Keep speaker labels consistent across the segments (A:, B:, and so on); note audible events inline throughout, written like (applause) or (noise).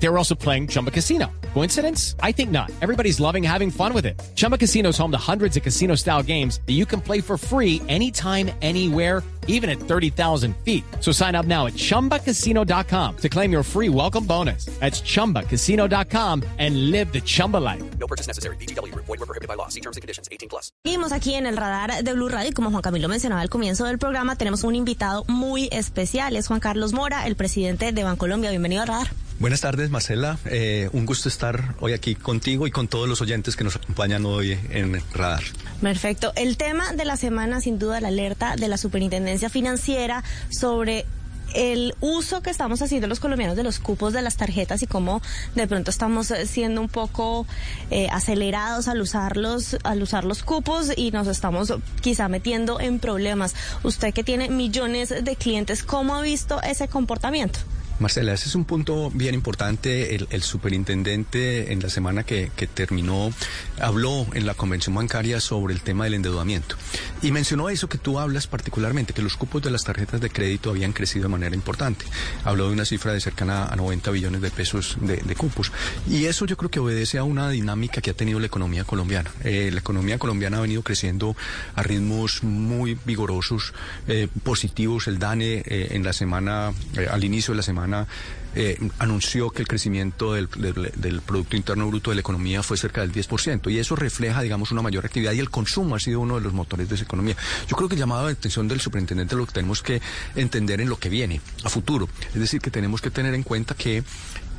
A: They were also playing Chumba Casino. Coincidence? I think not. Everybody's loving having fun with it. Chumba Casino is home to hundreds of casino style games that you can play for free anytime, anywhere, even at 30,000 feet. So sign up now at chumbacasino.com to claim your free welcome bonus. That's chumbacasino.com and live the Chumba life.
B: No purchase necessary. BGW. Void were prohibited by law. See terms and conditions. 18 plus.
C: Seguimos aquí en el radar de Blue Radio y como Juan Camilo mencionaba al comienzo del programa, tenemos un invitado muy especial. Es Juan Carlos Mora, el presidente de Bancolombia. Bienvenido al radar.
D: Buenas tardes, Marcela. Eh, un gusto estar hoy aquí contigo y con todos los oyentes que nos acompañan hoy en Radar.
C: Perfecto. El tema de la semana, sin duda, la alerta de la Superintendencia Financiera sobre el uso que estamos haciendo los colombianos de los cupos de las tarjetas y cómo de pronto estamos siendo un poco eh, acelerados al usarlos, al usar los cupos y nos estamos quizá metiendo en problemas. Usted que tiene millones de clientes, ¿cómo ha visto ese comportamiento?
D: Marcela, ese es un punto bien importante. El, superintendente en la semana que, terminó habló en la convención bancaria sobre el tema del endeudamiento y mencionó eso que tú hablas particularmente, que los cupos de las tarjetas de crédito habían crecido de manera importante. Habló de una cifra de cercana a 90 billones de pesos de, cupos y eso yo creo que obedece a una dinámica que ha tenido la economía colombiana. Eh, la economía colombiana ha venido creciendo a ritmos muy vigorosos, eh, positivos. El DANE eh, en la semana, al inicio de la semana, Arizona eh, anunció que el crecimiento del, del, Producto Interno Bruto de la economía fue cerca del 10%, y eso refleja, digamos, una mayor actividad, y el consumo ha sido uno de los motores de esa economía. Yo creo que el llamado de atención del superintendente lo que tenemos que entender en lo que viene, a futuro. Es decir, que tenemos que tener en cuenta que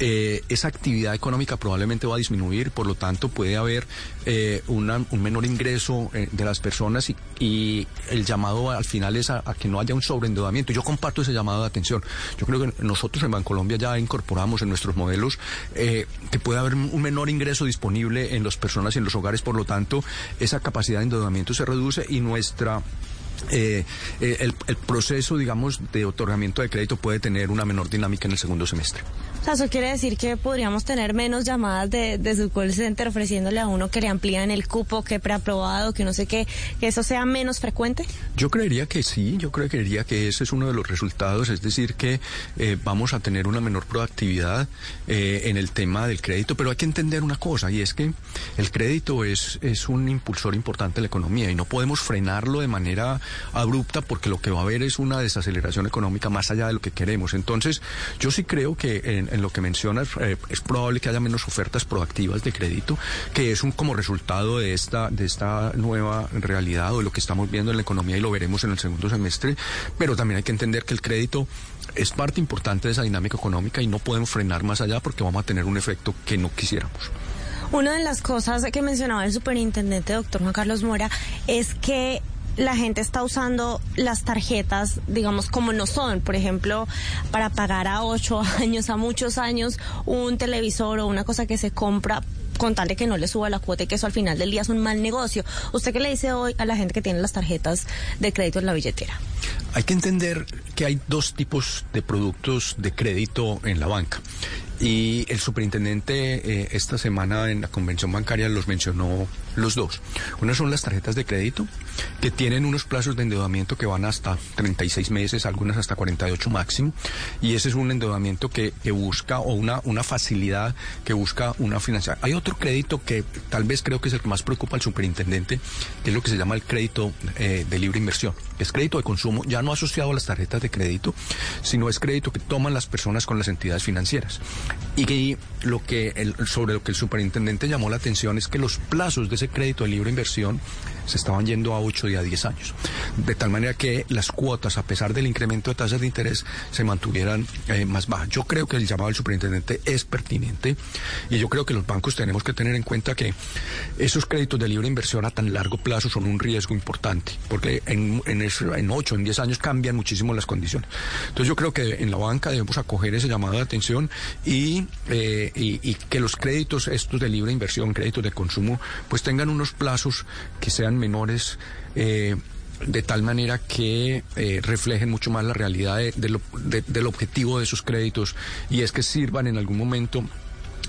D: eh, esa actividad económica probablemente va a disminuir, por lo tanto puede haber eh, un menor ingreso eh, de las personas y, el llamado al final es a, a, que no haya un sobreendeudamiento. Yo comparto ese llamado de atención. Yo creo que nosotros en Bancolombia ya incorporamos en nuestros modelos eh, que puede haber un menor ingreso disponible en las personas y en los hogares, por lo tanto esa capacidad de endeudamiento se reduce y nuestra eh, eh, el, el, proceso, digamos, de otorgamiento de crédito puede tener una menor dinámica en el segundo semestre.
C: O sea, eso quiere decir que podríamos tener menos llamadas de, de su call center ofreciéndole a uno que le amplían el cupo, que preaprobado, que no sé qué, que eso sea menos frecuente.
D: Yo creería que sí, yo creería que ese es uno de los resultados, es decir, que eh, vamos a tener una menor proactividad eh, en el tema del crédito, pero hay que entender una cosa, y es que el crédito es, es un impulsor importante de la economía y no podemos frenarlo de manera abrupta porque lo que va a haber es una desaceleración económica más allá de lo que queremos. Entonces, yo sí creo que en, lo que mencionas eh, es probable que haya menos ofertas proactivas de crédito, que es un como resultado de esta de esta nueva realidad o de lo que estamos viendo en la economía y lo veremos en el segundo semestre, pero también hay que entender que el crédito es parte importante de esa dinámica económica y no podemos frenar más allá porque vamos a tener un efecto que no quisiéramos.
C: Una de las cosas que mencionaba el superintendente doctor Juan Carlos Mora es que la gente está usando las tarjetas, digamos, como no son. Por ejemplo, para pagar a ocho (laughs) años, a muchos años, un televisor o una cosa que se compra con tal de que no le suba la cuota y que eso al final del día es un mal negocio. ¿Usted qué le dice hoy a la gente que tiene las tarjetas de crédito en la billetera?
D: Hay que entender que hay dos tipos de productos de crédito en la banca. Y el superintendente eh, esta semana en la convención bancaria los mencionó los dos. Una son las tarjetas de crédito, que tienen unos plazos de endeudamiento que van hasta 36 meses, algunas hasta 48 máximo. Y ese es un endeudamiento que, busca, o una, una facilidad que busca una financiación. Hay otro crédito que tal vez creo que es el que más preocupa al superintendente, que es lo que se llama el crédito eh, de libre inversión. Es crédito de consumo, ya no asociado a las tarjetas de crédito, sino es crédito que toman las personas con las entidades financieras. Y que lo que el, sobre lo que el superintendente llamó la atención es que los plazos de ese crédito de libre inversión se estaban yendo a 8 y a 10 años. De tal manera que las cuotas, a pesar del incremento de tasas de interés, se mantuvieran eh, más bajas. Yo creo que el llamado del superintendente es pertinente y yo creo que los bancos tenemos que tener en cuenta que esos créditos de libre inversión a tan largo plazo son un riesgo importante, porque en, en, eso, en 8, en 10 años cambian muchísimo las condiciones. Entonces yo creo que en la banca debemos acoger ese llamado de atención y, eh, y, que los créditos estos de libre inversión, créditos de consumo, pues tengan unos plazos que sean menores eh, de tal manera que eh, reflejen mucho más la realidad del objetivo de esos créditos y es que sirvan en algún momento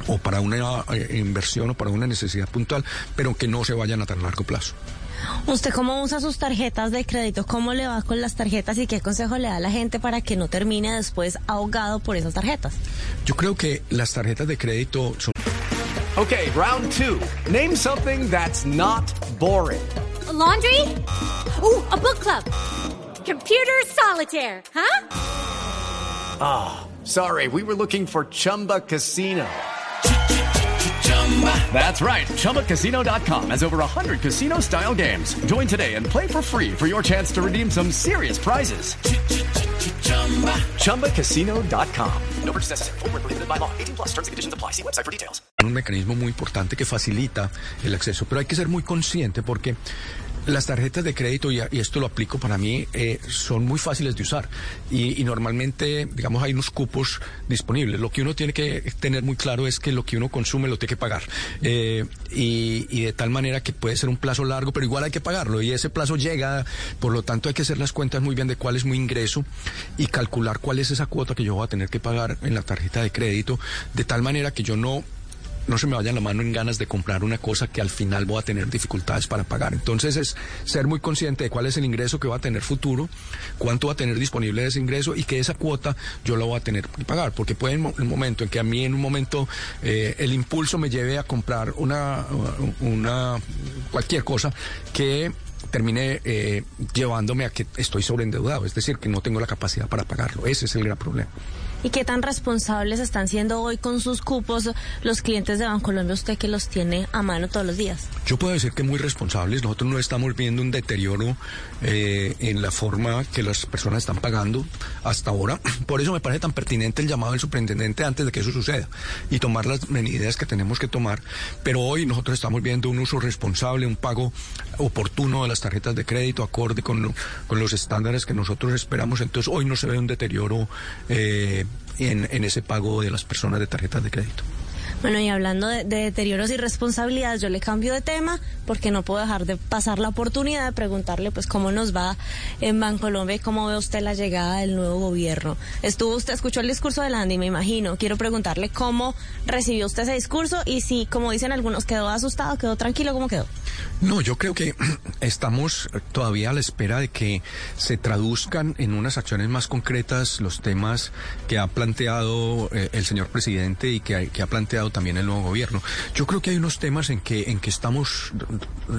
D: o para una inversión o para una necesidad puntual, pero que no se vayan a tan largo plazo.
C: ¿Usted cómo usa sus tarjetas de crédito? ¿Cómo le va con las tarjetas y qué consejo le da a la gente para que no termine después ahogado por esas tarjetas?
D: Yo creo que las tarjetas de crédito son...
E: Okay, round two. Name something that's not boring.
F: A laundry? Ooh, a book club. Computer solitaire, huh?
E: Ah, oh, sorry, we were looking for Chumba Casino. That's right. ChumbaCasino.com has over 100 casino style games. Join today and play for free for your chance to redeem some serious prizes. ChumbaCasino.com. No purchase necessary. Full prohibited by law. 18 plus terms and conditions apply. See website for details.
D: Un mecanismo muy importante que facilita el acceso, pero hay que ser muy consciente porque las tarjetas de crédito, y, esto lo aplico para mí, eh, son muy fáciles de usar. Y, normalmente, digamos, hay unos cupos disponibles. Lo que uno tiene que tener muy claro es que lo que uno consume lo tiene que pagar. Eh, y, de tal manera que puede ser un plazo largo, pero igual hay que pagarlo. Y ese plazo llega, por lo tanto hay que hacer las cuentas muy bien de cuál es mi ingreso y calcular cuál es esa cuota que yo voy a tener que pagar en la tarjeta de crédito, de tal manera que yo no no se me vaya la mano en ganas de comprar una cosa que al final voy a tener dificultades para pagar. Entonces es ser muy consciente de cuál es el ingreso que va a tener futuro, cuánto va a tener disponible ese ingreso y que esa cuota yo la voy a tener que pagar. Porque puede en un momento en que a mí en un momento eh, el impulso me lleve a comprar una, una cualquier cosa que termine eh, llevándome a que estoy sobreendeudado, es decir, que no tengo la capacidad para pagarlo. Ese es el gran problema.
C: ¿Y qué tan responsables están siendo hoy con sus cupos los clientes de Bancolombia, usted que los tiene a mano todos los días?
D: Yo puedo decir que muy responsables. Nosotros no estamos viendo un deterioro eh, en la forma que las personas están pagando hasta ahora. (clears throat) Por eso me parece tan pertinente el llamado del superintendente antes de que eso suceda y tomar las medidas que tenemos que tomar. Pero hoy nosotros estamos viendo un uso responsable, un pago oportuno de las tarjetas de crédito, acorde con, con los estándares que nosotros esperamos. Entonces hoy no se ve un deterioro. Eh, en, en ese pago de las personas de tarjetas de crédito.
C: Bueno, y hablando de, deterioros y responsabilidades, yo le cambio de tema porque no puedo dejar de pasar la oportunidad de preguntarle pues cómo nos va en Bancolombia y cómo ve usted la llegada del nuevo gobierno. Estuvo usted, escuchó el discurso de Landy, me imagino. Quiero preguntarle cómo recibió usted ese discurso y si, como dicen algunos, quedó asustado, quedó tranquilo, ¿cómo quedó?
D: No, yo creo que (clears throat) estamos todavía a la espera de que se traduzcan en unas acciones más concretas los temas que ha planteado eh, el señor presidente y que, que ha planteado también el nuevo gobierno. Yo creo que hay unos temas en que, en que estamos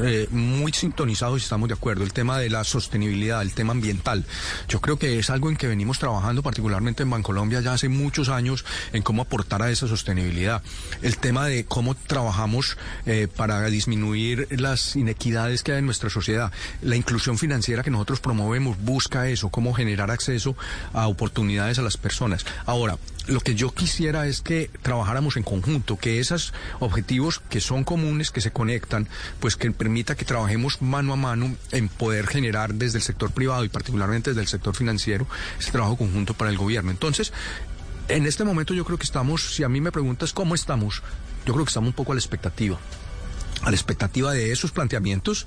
D: eh, muy sintonizados y estamos de acuerdo. El tema de la sostenibilidad, el tema ambiental. Yo creo que es algo en que venimos trabajando particularmente en Bancolombia ya hace muchos años en cómo aportar a esa sostenibilidad. El tema de cómo trabajamos eh, para disminuir las inequidades que hay en nuestra sociedad. La inclusión financiera que nosotros promovemos busca eso, cómo generar acceso a oportunidades a las personas. Ahora, lo que yo quisiera es que trabajáramos en conjunto, que esos objetivos que son comunes, que se conectan, pues que permita que trabajemos mano a mano en poder generar desde el sector privado y particularmente desde el sector financiero ese trabajo conjunto para el gobierno. Entonces, en este momento yo creo que estamos, si a mí me preguntas cómo estamos, yo creo que estamos un poco a la expectativa a la expectativa de esos planteamientos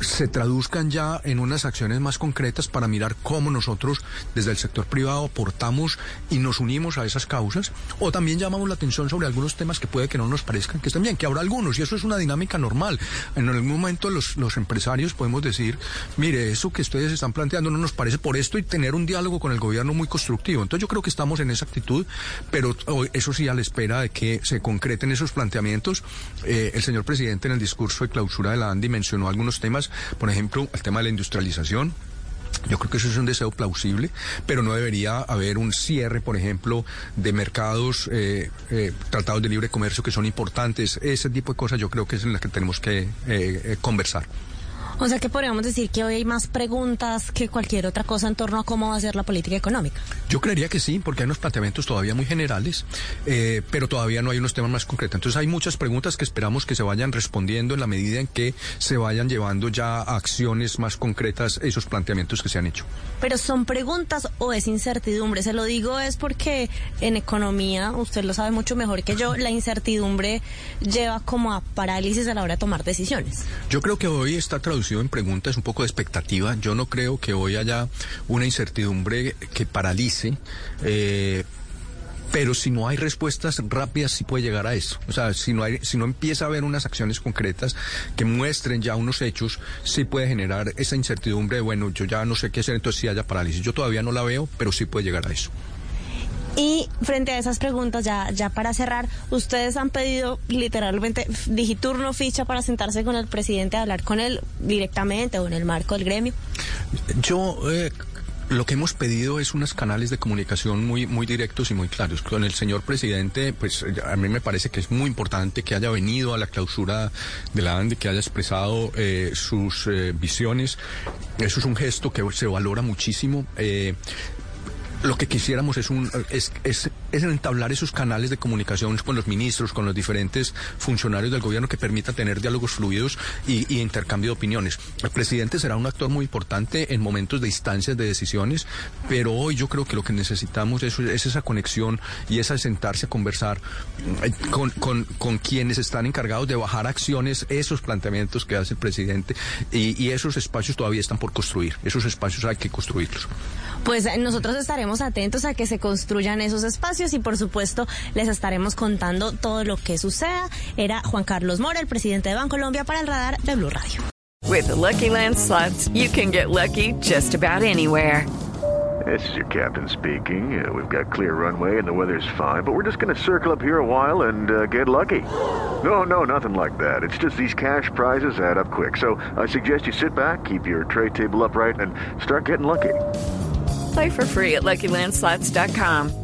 D: se traduzcan ya en unas acciones más concretas para mirar cómo nosotros desde el sector privado aportamos y nos unimos a esas causas o también llamamos la atención sobre algunos temas que puede que no nos parezcan que estén bien, que habrá algunos y eso es una dinámica normal. En algún momento los, los empresarios podemos decir, mire, eso que ustedes están planteando no nos parece por esto y tener un diálogo con el gobierno muy constructivo. Entonces yo creo que estamos en esa actitud, pero eso sí a la espera de que se concreten esos planteamientos. Eh, el señor presidente en el discurso de clausura de la ANDI mencionó algunos temas por ejemplo, el tema de la industrialización. Yo creo que eso es un deseo plausible, pero no debería haber un cierre, por ejemplo, de mercados, eh, eh, tratados de libre comercio que son importantes. Ese tipo de cosas yo creo que es en las que tenemos que eh, conversar.
C: O sea que podríamos decir que hoy hay más preguntas que cualquier otra cosa en torno a cómo va a ser la política económica.
D: Yo creería que sí, porque hay unos planteamientos todavía muy generales, eh, pero todavía no hay unos temas más concretos. Entonces hay muchas preguntas que esperamos que se vayan respondiendo en la medida en que se vayan llevando ya a acciones más concretas esos planteamientos que se han hecho.
C: Pero son preguntas o es incertidumbre. Se lo digo es porque en economía, usted lo sabe mucho mejor que yo, la incertidumbre lleva como a parálisis a la hora de tomar decisiones.
D: Yo creo que hoy está traducido en preguntas, un poco de expectativa. Yo no creo que hoy haya una incertidumbre que paralice. Eh, Pero si no hay respuestas rápidas, sí puede llegar a eso. O sea, si no, hay, si no empieza a haber unas acciones concretas que muestren ya unos hechos, sí puede generar esa incertidumbre de, bueno, yo ya no sé qué hacer, entonces sí haya parálisis. Yo todavía no la veo, pero sí puede llegar a eso.
C: Y frente a esas preguntas, ya, ya para cerrar, ustedes han pedido literalmente digiturno, ficha para sentarse con el presidente, a hablar con él directamente o en el marco del gremio.
D: Yo eh, lo que hemos pedido es unos canales de comunicación muy, muy directos y muy claros. Con el señor presidente, pues a mí me parece que es muy importante que haya venido a la clausura de la ANDE, que haya expresado eh, sus eh, visiones. Eso es un gesto que se valora muchísimo. Eh, lo que quisiéramos es, un, es, es, es, entablar esos canales de comunicación con los ministros, con los diferentes funcionarios del gobierno que permita tener diálogos fluidos y, intercambio de opiniones. El presidente será un actor muy importante en momentos de instancias de decisiones, pero hoy yo creo que lo que necesitamos es, es esa conexión y esa sentarse a conversar con, quienes están encargados de bajar acciones, esos planteamientos que hace el presidente y esos espacios todavía están por construir. Esos espacios hay que construirlos.
C: Pues nosotros estaremos atentos a que se construyan esos espacios y por supuesto les estaremos contando todo lo que suceda. Era Juan Carlos Mora, el presidente de Bancolombia para el radar de Blue Radio.
G: With the Lucky Land slots, you can get lucky just about anywhere.
H: This is your captain speaking. Uh, we've got clear runway and the weather's fine, but we're just going to circle up here a while and uh, get lucky. No, no, nothing like that. It's just these cash prizes add up quick. So I suggest you sit back, keep your tray table upright, and start getting lucky.
G: Play for free at LuckyLandSlots.com.